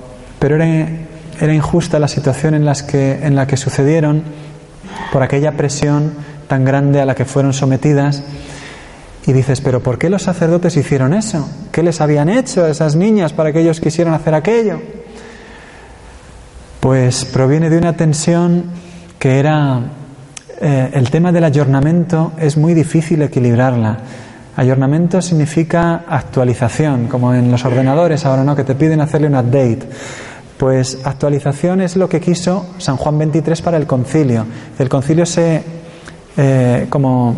pero era, injusta la situación en, las que, en la que sucedieron por aquella presión tan grande a la que fueron sometidas. Y dices, pero ¿por qué los sacerdotes hicieron eso? ¿Qué les habían hecho a esas niñas para que ellos quisieran hacer aquello? Pues proviene de una tensión que era eh, el tema del ayornamiento es muy difícil equilibrarla. Ayornamiento significa actualización, como en los ordenadores ahora, ¿no? Que te piden hacerle un update. Pues actualización es lo que quiso San Juan XXIII para el concilio. El concilio se, eh, como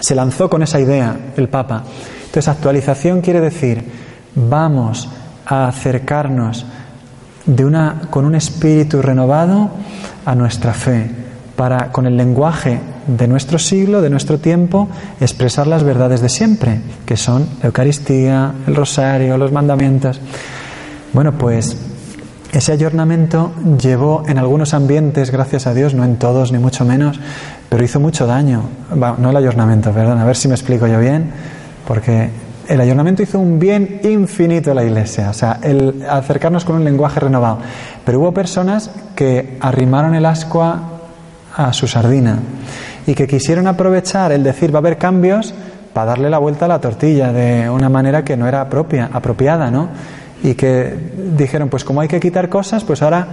se lanzó con esa idea, el Papa. Entonces, actualización quiere decir, vamos a acercarnos de una, con un espíritu renovado a nuestra fe, para, con el lenguaje de nuestro siglo, de nuestro tiempo, expresar las verdades de siempre, que son la Eucaristía, el rosario, los mandamientos. Bueno, pues ese ayornamiento llevó en algunos ambientes, gracias a Dios, no en todos ni mucho menos, pero hizo mucho daño. no el ayornamiento, perdón, a ver si me explico yo bien, porque el ayornamiento hizo un bien infinito a la iglesia, o sea, el acercarnos con un lenguaje renovado. Pero hubo personas que arrimaron el ascua a su sardina y que quisieron aprovechar el decir va a haber cambios para darle la vuelta a la tortilla de una manera que no era propia, apropiada, ¿no? Y que dijeron, pues como hay que quitar cosas, pues ahora,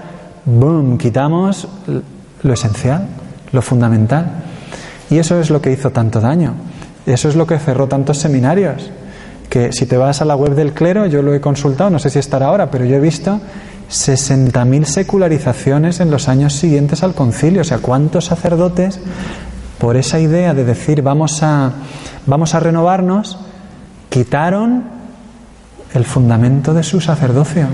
boom, quitamos lo esencial, lo fundamental. Y eso es lo que hizo tanto daño. Eso es lo que cerró tantos seminarios que si te vas a la web del clero, yo lo he consultado, no sé si estará ahora, pero yo he visto 60.000 secularizaciones en los años siguientes al concilio. O sea, ¿cuántos sacerdotes, por esa idea de decir vamos a, vamos a renovarnos, quitaron el fundamento de su sacerdocio?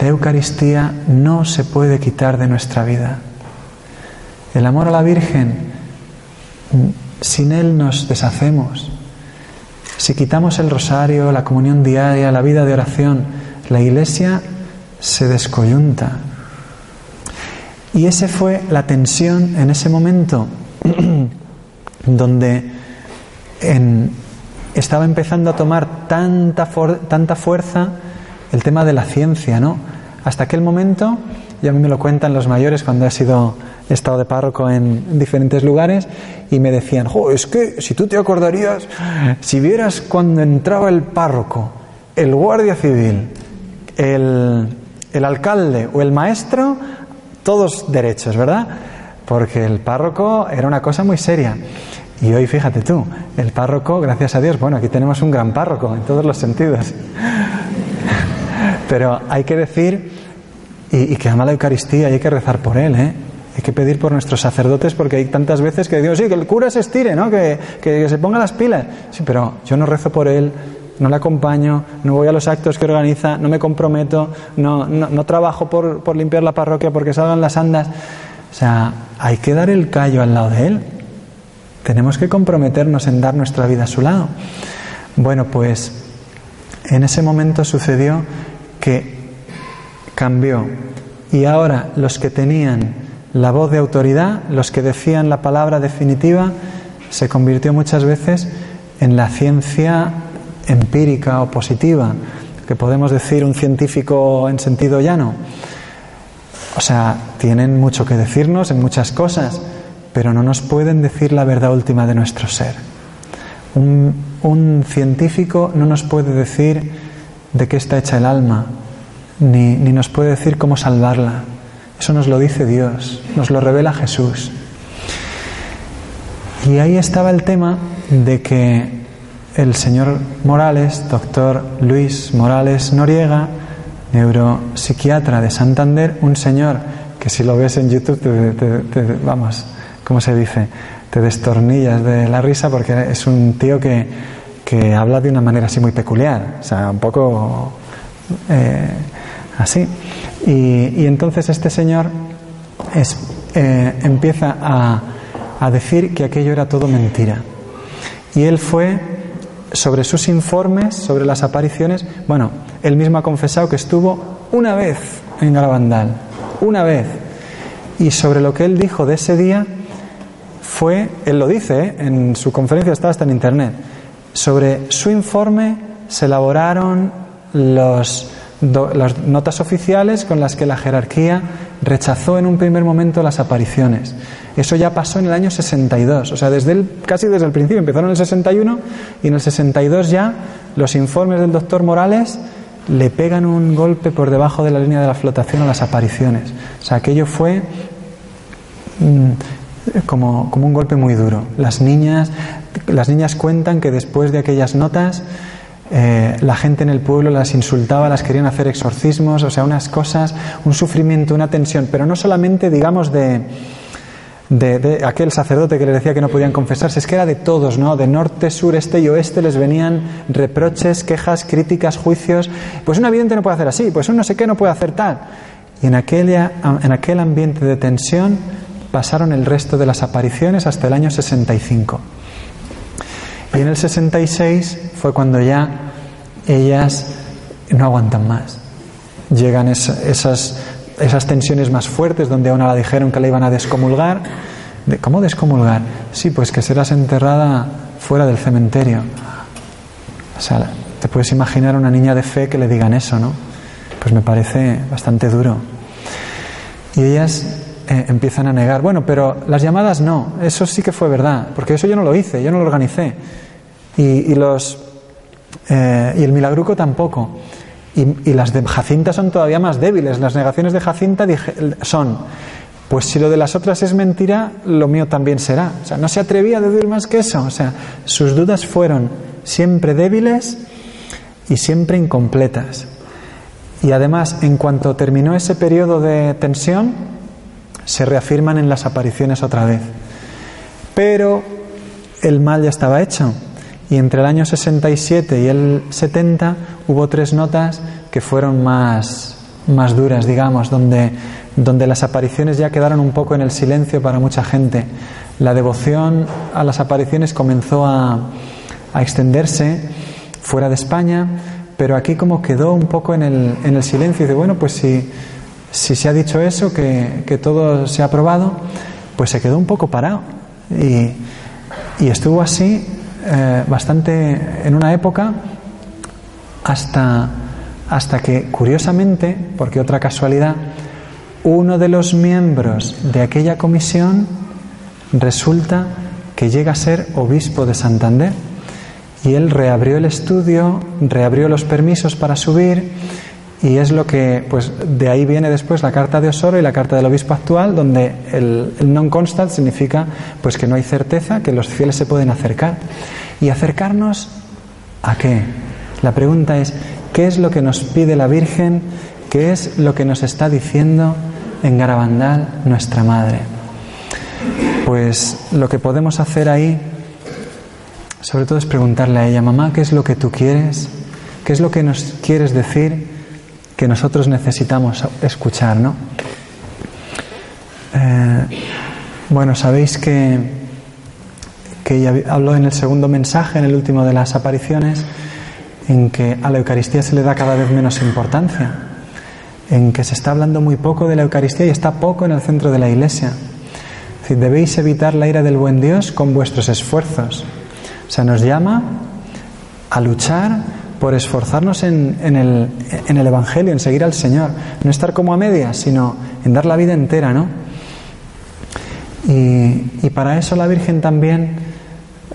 La Eucaristía no se puede quitar de nuestra vida. El amor a la Virgen, sin él nos deshacemos. Si quitamos el rosario, la comunión diaria, la vida de oración, la iglesia se descoyunta. Y esa fue la tensión en ese momento donde estaba empezando a tomar tanta, tanta fuerza el tema de la ciencia, ¿no? Hasta aquel momento, y a mí me lo cuentan los mayores cuando he sido he estado de párroco en diferentes lugares y me decían, jo, es que si tú te acordarías, si vieras cuando entraba el párroco, el guardia civil, el, el alcalde o el maestro, todos derechos, ¿verdad? Porque el párroco era una cosa muy seria. Y hoy fíjate tú, el párroco, gracias a Dios, bueno, aquí tenemos un gran párroco en todos los sentidos. Pero hay que decir, y, que ama la Eucaristía, y hay que rezar por él, ¿eh? Hay que pedir por nuestros sacerdotes porque hay tantas veces que digo, sí, que el cura se estire, ¿no? Que, que, se ponga las pilas. Sí, pero yo no rezo por él, no le acompaño, no voy a los actos que organiza, no me comprometo, no, no, trabajo por, por, limpiar la parroquia porque salgan las andas. O sea, hay que dar el callo al lado de él. Tenemos que comprometernos en dar nuestra vida a su lado. Bueno, pues en ese momento sucedió que cambió. Y ahora los que tenían la voz de autoridad, los que decían la palabra definitiva, se convirtió muchas veces en la ciencia empírica o positiva, que podemos decir un científico en sentido llano. O sea, tienen mucho que decirnos en muchas cosas, pero no nos pueden decir la verdad última de nuestro ser. Un, un científico no nos puede decir de qué está hecha el alma, ni, ni nos puede decir cómo salvarla. Eso nos lo dice Dios, nos lo revela Jesús. Y ahí estaba el tema de que el señor Morales, doctor Luis Morales Noriega, neuropsiquiatra de Santander, un señor que si lo ves en YouTube, te, vamos, ¿cómo se dice? Te destornillas de la risa porque es un tío que, que habla de una manera así muy peculiar, o sea, un poco eh, así. Y, entonces este señor eh, empieza a, a decir que aquello era todo mentira. Y él fue sobre sus informes, sobre las apariciones, bueno, él mismo ha confesado que estuvo una vez en Garabandal, una vez. Y sobre lo que él dijo de ese día fue, él lo dice, ¿eh? en su conferencia está hasta en internet, sobre su informe se elaboraron los las notas oficiales con las que la jerarquía rechazó en un primer momento las apariciones. Eso ya pasó en el año 62, o sea, desde el, casi desde el principio, empezaron en el 61 y en el 62 ya los informes del doctor Morales le pegan un golpe por debajo de la línea de la flotación a las apariciones. O sea, aquello fue mm, como, como un golpe muy duro. Las niñas, las niñas cuentan que después de aquellas notas eh, la gente en el pueblo las insultaba, las querían hacer exorcismos, o sea, unas cosas, un sufrimiento, una tensión, pero no solamente, digamos, de, aquel sacerdote que le decía que no podían confesarse, es que era de todos, ¿no? De norte, sur, este y oeste les venían reproches, quejas, críticas, juicios. Pues un evidente no puede hacer así, pues un no sé qué no puede hacer tal. Y en, aquella, en aquel ambiente de tensión pasaron el resto de las apariciones hasta el año 65. Y en el 66 fue cuando ya ellas no aguantan más. Llegan esas, esas tensiones más fuertes donde a una la dijeron que la iban a descomulgar. ¿Cómo descomulgar? Sí, pues que serás enterrada fuera del cementerio. O sea, te puedes imaginar una niña de fe que le digan eso, ¿no? Pues me parece bastante duro. Y ellas eh, empiezan a negar, bueno, pero las llamadas no, eso sí que fue verdad, porque eso yo no lo hice, yo no lo organicé. Y, los, eh, y el milagruco tampoco. Y, las de Jacinta son todavía más débiles. Las negaciones de Jacinta son, pues si lo de las otras es mentira, lo mío también será. O sea, no se atrevía a decir más que eso. O sea, sus dudas fueron siempre débiles y siempre incompletas. Y además, en cuanto terminó ese periodo de tensión, se reafirman en las apariciones otra vez. Pero el mal ya estaba hecho. Y entre el año 67 y el 70 hubo tres notas que fueron más, más duras, digamos, donde, donde las apariciones ya quedaron un poco en el silencio para mucha gente. La devoción a las apariciones comenzó a, a extenderse fuera de España, pero aquí como quedó un poco en el, en el silencio. Y de bueno, pues si, si se ha dicho eso, que, que, todo se ha aprobado, pues se quedó un poco parado. Y, y estuvo así eh, bastante en una época hasta, hasta que, curiosamente, porque otra casualidad, uno de los miembros de aquella comisión resulta que llega a ser obispo de Santander. Y él reabrió el estudio, reabrió los permisos para subir y es lo que, pues de ahí viene después la carta de Osoro y la carta del obispo actual, donde el, non constant significa pues que no hay certeza, que los fieles se pueden acercar. ¿Y acercarnos a qué? La pregunta es, ¿qué es lo que nos pide la Virgen? ¿Qué es lo que nos está diciendo en Garabandal nuestra Madre? Pues lo que podemos hacer ahí, sobre todo es preguntarle a ella, mamá, ¿qué es lo que tú quieres? ¿Qué es lo que nos quieres decir? Que nosotros necesitamos escuchar, ¿no? Eh, bueno, sabéis que, que ella habló en el segundo mensaje, en el último de las apariciones, en que a la Eucaristía se le da cada vez menos importancia, en que se está hablando muy poco de la Eucaristía y está poco en el centro de la Iglesia. Es decir, debéis evitar la ira del buen Dios con vuestros esfuerzos. O sea, nos llama a luchar por esforzarnos en, el, Evangelio, en seguir al Señor. No estar como a medias, sino en dar la vida entera, ¿no? Y, para eso la Virgen también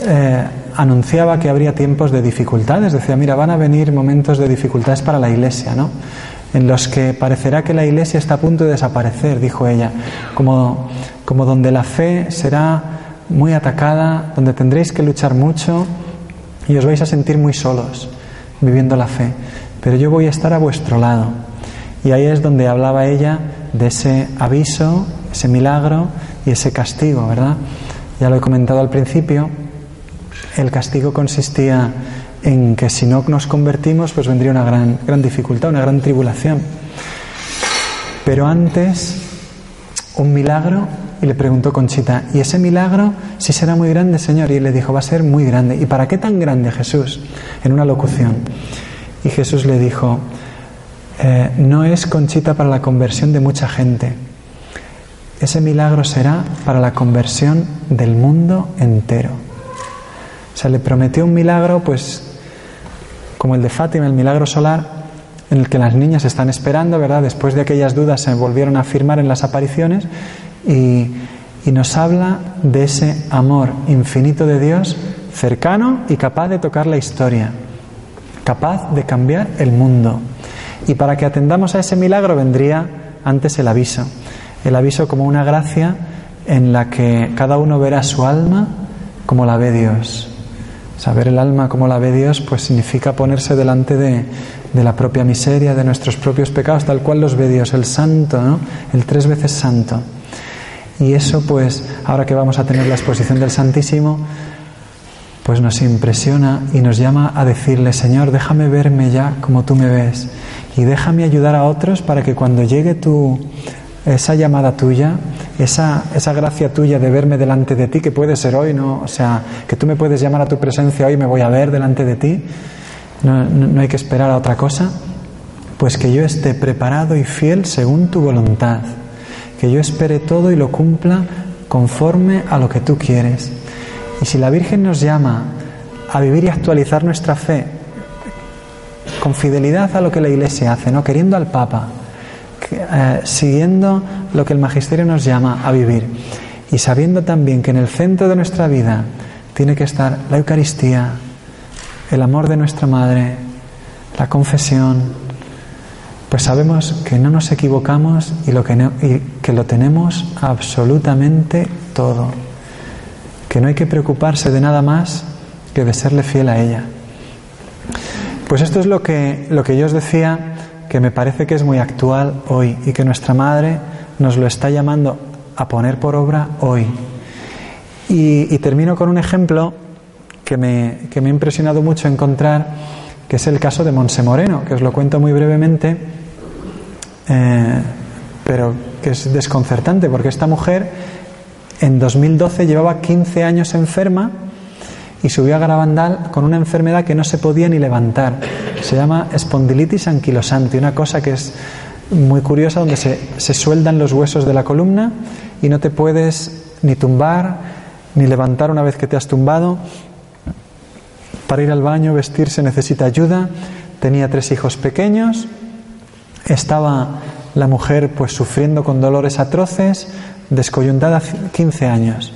eh, anunciaba que habría tiempos de dificultades. Decía, mira, van a venir momentos de dificultades para la Iglesia, ¿no? En los que parecerá que la Iglesia está a punto de desaparecer, dijo ella, como, como donde la fe será muy atacada, donde tendréis que luchar mucho y os vais a sentir muy solos viviendo la fe, pero yo voy a estar a vuestro lado. Y ahí es donde hablaba ella de ese aviso, ese milagro y ese castigo, ¿verdad? Ya lo he comentado al principio, el castigo consistía en que si no nos convertimos, pues vendría una gran, gran dificultad, una gran tribulación. Pero antes, un milagro, y le preguntó Conchita, ¿y ese milagro si será muy grande, Señor? Y él le dijo, va a ser muy grande. ¿Y para qué tan grande, Jesús? En una locución. Y Jesús le dijo, eh, no es Conchita para la conversión de mucha gente. Ese milagro será para la conversión del mundo entero. O sea, le prometió un milagro, pues, como el de Fátima, el milagro solar, en el que las niñas están esperando, ¿verdad? Después de aquellas dudas se volvieron a afirmar en las apariciones y, nos habla de ese amor infinito de Dios, cercano y capaz de tocar la historia, capaz de cambiar el mundo. Y para que atendamos a ese milagro vendría antes el aviso, el aviso como una gracia en la que cada uno verá su alma como la ve Dios. Saber el alma como la ve Dios, pues significa ponerse delante de, de, la propia miseria, de nuestros propios pecados, tal cual los ve Dios, el santo, ¿no? El tres veces santo. Y eso, pues, ahora que vamos a tener la exposición del Santísimo, pues nos impresiona y nos llama a decirle, Señor, déjame verme ya como tú me ves y déjame ayudar a otros para que cuando llegue tu, esa llamada tuya, esa, esa gracia tuya de verme delante de ti, que puede ser hoy, ¿no? O sea, que tú me puedes llamar a tu presencia hoy me voy a ver delante de ti, no, hay que esperar a otra cosa, pues que yo esté preparado y fiel según tu voluntad que yo espere todo y lo cumpla conforme a lo que tú quieres. Y si la Virgen nos llama a vivir y actualizar nuestra fe con fidelidad a lo que la Iglesia hace, ¿no? queriendo al Papa, eh, siguiendo lo que el Magisterio nos llama a vivir y sabiendo también que en el centro de nuestra vida tiene que estar la Eucaristía, el amor de nuestra Madre, la confesión, pues sabemos que no nos equivocamos y, lo que, y que lo tenemos absolutamente todo, que no hay que preocuparse de nada más que de serle fiel a ella. Pues esto es lo que, lo que yo os decía, que me parece que es muy actual hoy y que nuestra Madre nos lo está llamando a poner por obra hoy. Y, termino con un ejemplo que me, que me, ha impresionado mucho encontrar, que es el caso de Monse Moreno, que os lo cuento muy brevemente, eh, pero que es desconcertante, porque esta mujer en 2012 llevaba 15 años enferma y subió a Garabandal con una enfermedad que no se podía ni levantar. Se llama espondilitis anquilosante, una cosa que es muy curiosa donde se, se sueldan los huesos de la columna y no te puedes ni tumbar ni levantar una vez que te has tumbado. Para ir al baño, vestirse necesita ayuda. Tenía tres hijos pequeños. Estaba la mujer pues sufriendo con dolores atroces, descoyuntada 15 años.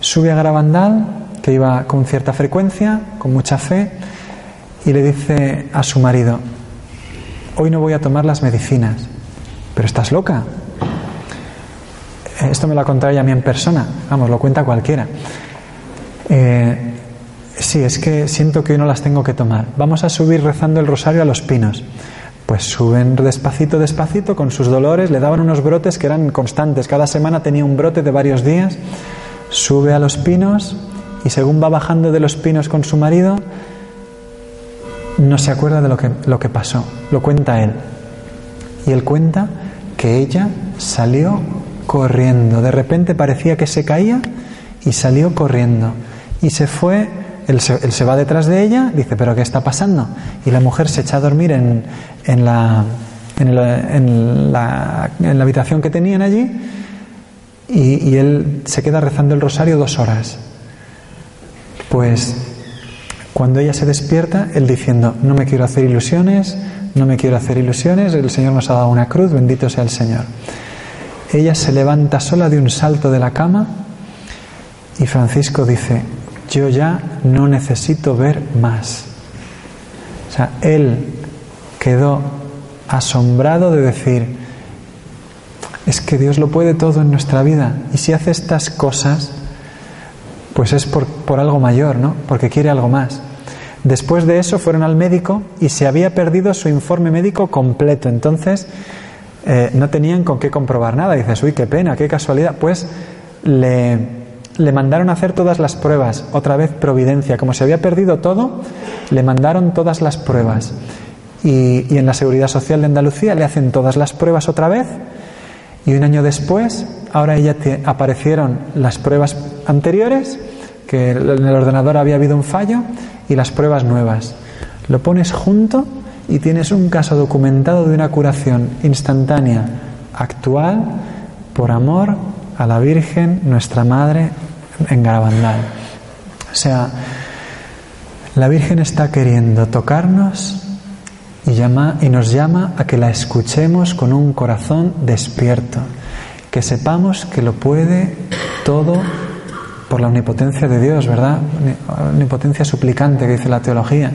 Sube a Garabandal que iba con cierta frecuencia, con mucha fe, y le dice a su marido, hoy no voy a tomar las medicinas, pero estás loca. Esto me lo ha contado ella a mí en persona, vamos, lo cuenta cualquiera. Eh, sí, es que siento que hoy no las tengo que tomar. Vamos a subir rezando el rosario a los pinos. Pues suben despacito, despacito, con sus dolores, le daban unos brotes que eran constantes. Cada semana tenía un brote de varios días. Sube a los pinos, y según va bajando de los pinos con su marido, no se acuerda de lo que, lo que pasó, lo cuenta él. Y él cuenta que ella salió corriendo, de repente parecía que se caía y salió corriendo. Y se fue, él se, va detrás de ella, dice, pero ¿qué está pasando? Y la mujer se echa a dormir en, en, la, en, en la habitación que tenían allí y él se queda rezando el rosario dos horas. Pues cuando ella se despierta, él diciendo, no me quiero hacer ilusiones, no me quiero hacer ilusiones, el Señor nos ha dado una cruz, bendito sea el Señor. Ella se levanta sola de un salto de la cama y Francisco dice, yo ya no necesito ver más. O sea, él quedó asombrado de decir, es que Dios lo puede todo en nuestra vida y si hace estas cosas, pues es por, algo mayor, ¿no? Porque quiere algo más. Después de eso fueron al médico y se había perdido su informe médico completo. Entonces eh, no tenían con qué comprobar nada. dices, uy, qué pena, qué casualidad. Pues le, le mandaron a hacer todas las pruebas. Otra vez providencia. Como se había perdido todo, le mandaron todas las pruebas. Y, y en la Seguridad Social de Andalucía le hacen todas las pruebas otra vez. Y un año después, ahora ya aparecieron las pruebas anteriores que en el ordenador había habido un fallo y las pruebas nuevas. Lo pones junto y tienes un caso documentado de una curación instantánea, actual, por amor a la Virgen, nuestra Madre, en Garabandal. O sea, la Virgen está queriendo tocarnos y, llama, y nos llama a que la escuchemos con un corazón despierto, que sepamos que lo puede todo por la omnipotencia de Dios, ¿verdad? Omnipotencia suplicante que dice la teología.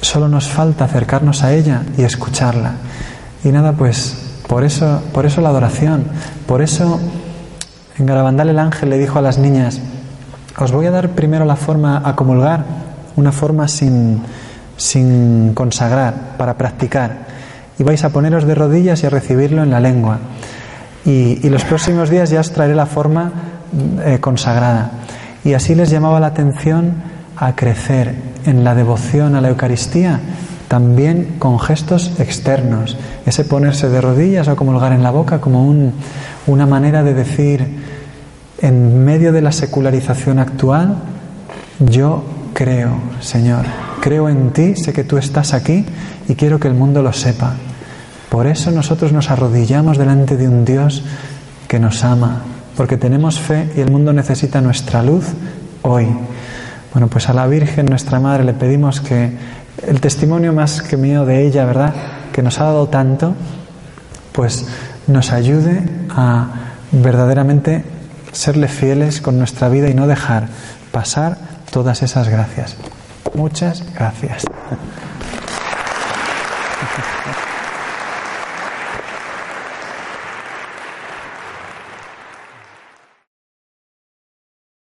Solo nos falta acercarnos a ella y escucharla. Y nada, pues por eso, por eso la adoración, por eso en Garabandal el ángel le dijo a las niñas, os voy a dar primero la forma a comulgar, una forma sin, sin consagrar, para practicar. Y vais a poneros de rodillas y a recibirlo en la lengua. Y, los próximos días ya os traeré la forma eh, consagrada. Y así les llamaba la atención a crecer en la devoción a la Eucaristía, también con gestos externos. Ese ponerse de rodillas o comulgar en la boca como un, una manera de decir, en medio de la secularización actual, yo creo, Señor, creo en ti, sé que tú estás aquí y quiero que el mundo lo sepa. Por eso nosotros nos arrodillamos delante de un Dios que nos ama, porque tenemos fe y el mundo necesita nuestra luz hoy. Bueno, pues a la Virgen, nuestra Madre, le pedimos que, el testimonio más que mío de ella, ¿verdad? Que nos ha dado tanto, pues nos ayude a verdaderamente serle fieles con nuestra vida y no dejar pasar todas esas gracias. Muchas gracias.